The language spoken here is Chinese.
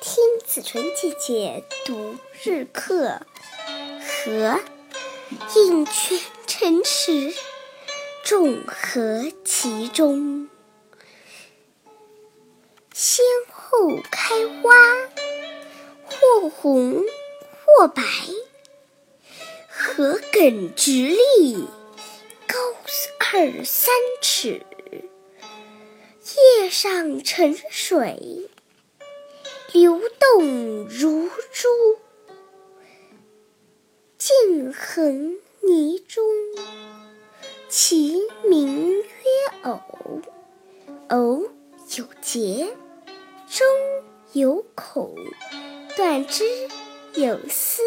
听子纯姐姐读日课，和应泉城池，众合其中。先后开花，或红或白，禾梗直立，高二三尺，叶上沉水。流动如珠，径横泥中。其名曰藕。藕有节，中有孔，断之有丝。